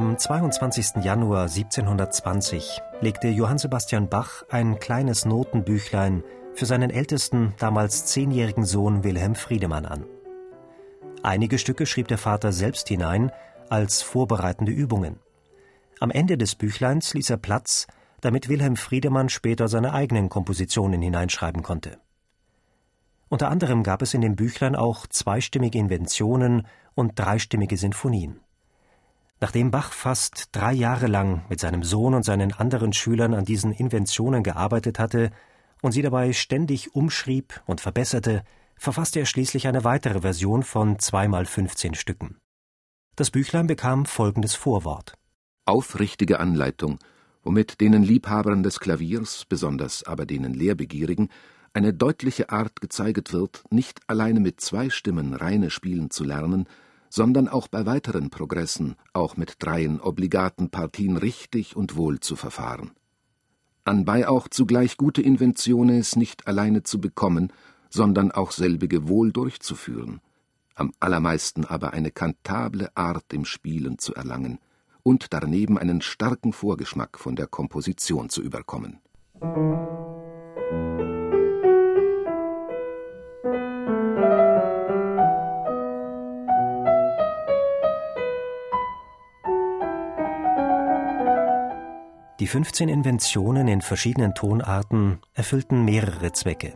Am 22. Januar 1720 legte Johann Sebastian Bach ein kleines Notenbüchlein für seinen ältesten, damals zehnjährigen Sohn Wilhelm Friedemann an. Einige Stücke schrieb der Vater selbst hinein als vorbereitende Übungen. Am Ende des Büchleins ließ er Platz, damit Wilhelm Friedemann später seine eigenen Kompositionen hineinschreiben konnte. Unter anderem gab es in dem Büchlein auch zweistimmige Inventionen und dreistimmige Sinfonien. Nachdem Bach fast drei Jahre lang mit seinem Sohn und seinen anderen Schülern an diesen Inventionen gearbeitet hatte und sie dabei ständig umschrieb und verbesserte, verfasste er schließlich eine weitere Version von zweimal 15 Stücken. Das Büchlein bekam folgendes Vorwort. Aufrichtige Anleitung, womit denen Liebhabern des Klaviers, besonders aber denen Lehrbegierigen, eine deutliche Art gezeiget wird, nicht alleine mit zwei Stimmen reine spielen zu lernen, sondern auch bei weiteren Progressen, auch mit dreien obligaten Partien richtig und wohl zu verfahren. Anbei auch zugleich gute Inventiones nicht alleine zu bekommen, sondern auch selbige wohl durchzuführen, am allermeisten aber eine kantable Art im Spielen zu erlangen und daneben einen starken Vorgeschmack von der Komposition zu überkommen. Die 15 Inventionen in verschiedenen Tonarten erfüllten mehrere Zwecke.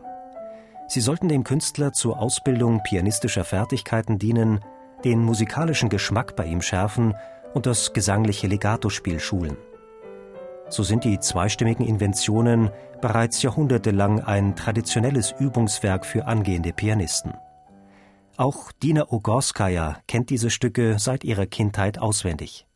Sie sollten dem Künstler zur Ausbildung pianistischer Fertigkeiten dienen, den musikalischen Geschmack bei ihm schärfen und das gesangliche Legatospiel schulen. So sind die zweistimmigen Inventionen bereits jahrhundertelang ein traditionelles Übungswerk für angehende Pianisten. Auch Dina Ogorskaya kennt diese Stücke seit ihrer Kindheit auswendig.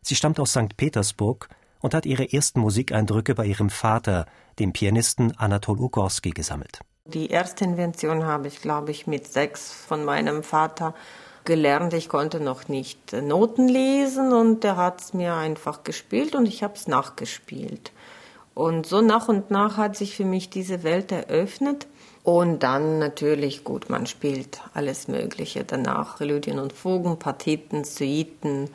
Sie stammt aus St. Petersburg und hat ihre ersten Musikeindrücke bei ihrem Vater, dem Pianisten Anatol Ugorski, gesammelt. Die erste Invention habe ich, glaube ich, mit sechs von meinem Vater gelernt. Ich konnte noch nicht Noten lesen und der hat es mir einfach gespielt und ich habe es nachgespielt. Und so nach und nach hat sich für mich diese Welt eröffnet. Und dann natürlich, gut, man spielt alles Mögliche danach. Präludien und Fugen, Partiten, Suiten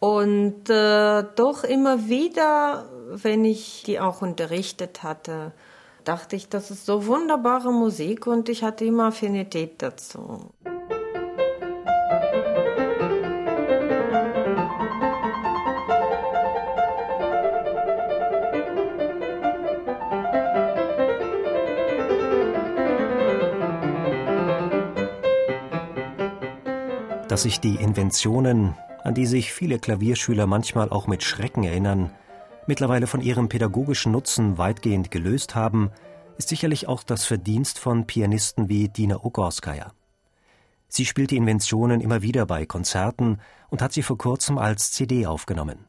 und äh, doch immer wieder, wenn ich die auch unterrichtet hatte, dachte ich, das ist so wunderbare Musik und ich hatte immer Affinität dazu. Dass sich die Inventionen an die sich viele Klavierschüler manchmal auch mit Schrecken erinnern, mittlerweile von ihrem pädagogischen Nutzen weitgehend gelöst haben, ist sicherlich auch das Verdienst von Pianisten wie Dina Ogorskaya. Sie spielt die Inventionen immer wieder bei Konzerten und hat sie vor kurzem als CD aufgenommen.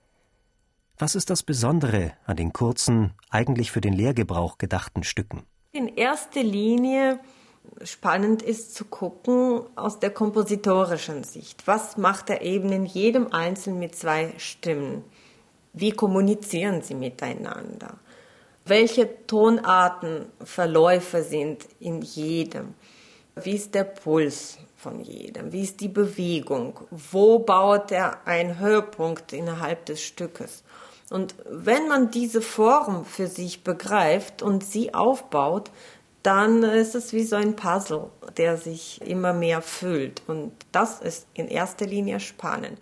Was ist das Besondere an den kurzen, eigentlich für den Lehrgebrauch gedachten Stücken? In erster Linie spannend ist zu gucken aus der kompositorischen Sicht. Was macht er eben in jedem Einzelnen mit zwei Stimmen? Wie kommunizieren sie miteinander? Welche Tonarten, Verläufe sind in jedem? Wie ist der Puls von jedem? Wie ist die Bewegung? Wo baut er einen Höhepunkt innerhalb des Stückes? Und wenn man diese Form für sich begreift und sie aufbaut, dann ist es wie so ein Puzzle, der sich immer mehr füllt. Und das ist in erster Linie spannend.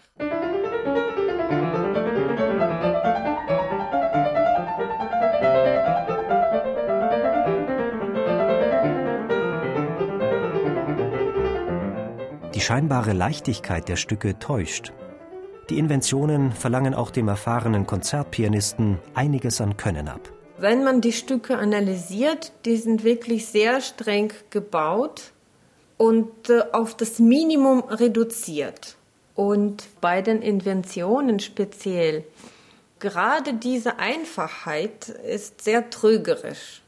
Die scheinbare Leichtigkeit der Stücke täuscht. Die Inventionen verlangen auch dem erfahrenen Konzertpianisten einiges an Können ab. Wenn man die Stücke analysiert, die sind wirklich sehr streng gebaut und äh, auf das Minimum reduziert. Und bei den Inventionen speziell, gerade diese Einfachheit ist sehr trügerisch.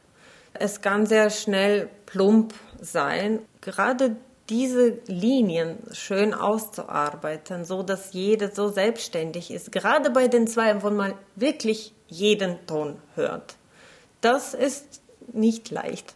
Es kann sehr schnell plump sein. Gerade diese Linien schön auszuarbeiten, so dass jeder so selbstständig ist. Gerade bei den zwei, wo man wirklich jeden Ton hört. Das ist nicht leicht.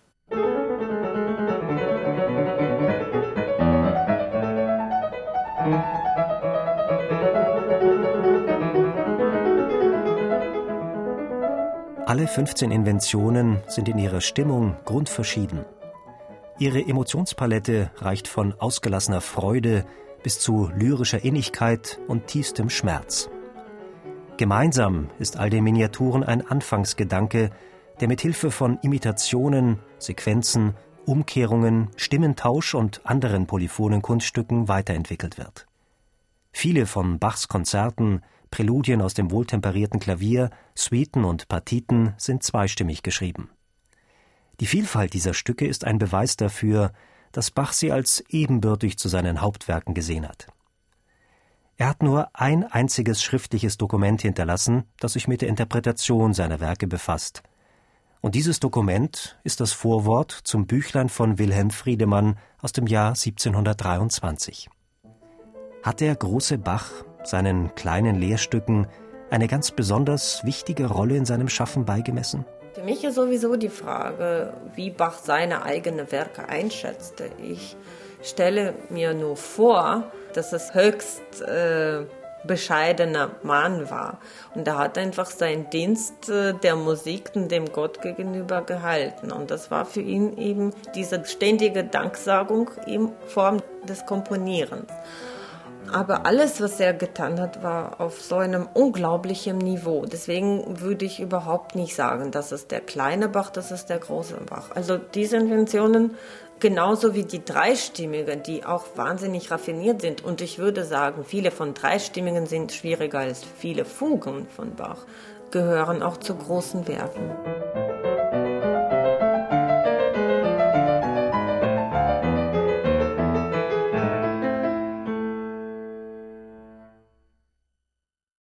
Alle 15 Inventionen sind in ihrer Stimmung grundverschieden. Ihre Emotionspalette reicht von ausgelassener Freude bis zu lyrischer Innigkeit und tiefstem Schmerz. Gemeinsam ist all den Miniaturen ein Anfangsgedanke, der mit Hilfe von Imitationen, Sequenzen, Umkehrungen, Stimmentausch und anderen polyphonen Kunststücken weiterentwickelt wird. Viele von Bachs Konzerten, Präludien aus dem wohltemperierten Klavier, Suiten und Partiten sind zweistimmig geschrieben. Die Vielfalt dieser Stücke ist ein Beweis dafür, dass Bach sie als ebenbürtig zu seinen Hauptwerken gesehen hat. Er hat nur ein einziges schriftliches Dokument hinterlassen, das sich mit der Interpretation seiner Werke befasst. Und dieses Dokument ist das Vorwort zum Büchlein von Wilhelm Friedemann aus dem Jahr 1723. Hat der große Bach seinen kleinen Lehrstücken eine ganz besonders wichtige Rolle in seinem Schaffen beigemessen? Für mich ist sowieso die Frage, wie Bach seine eigenen Werke einschätzte. Ich stelle mir nur vor, dass es höchst äh, bescheidener Mann war. Und er hat einfach seinen Dienst äh, der Musik und dem Gott gegenüber gehalten. Und das war für ihn eben diese ständige Danksagung in Form des Komponierens. Aber alles, was er getan hat, war auf so einem unglaublichen Niveau. Deswegen würde ich überhaupt nicht sagen, das ist der kleine Bach, das ist der große Bach. Also diese Inventionen, genauso wie die dreistimmigen, die auch wahnsinnig raffiniert sind. Und ich würde sagen, viele von dreistimmigen sind schwieriger als viele Fugen von Bach, gehören auch zu großen Werken.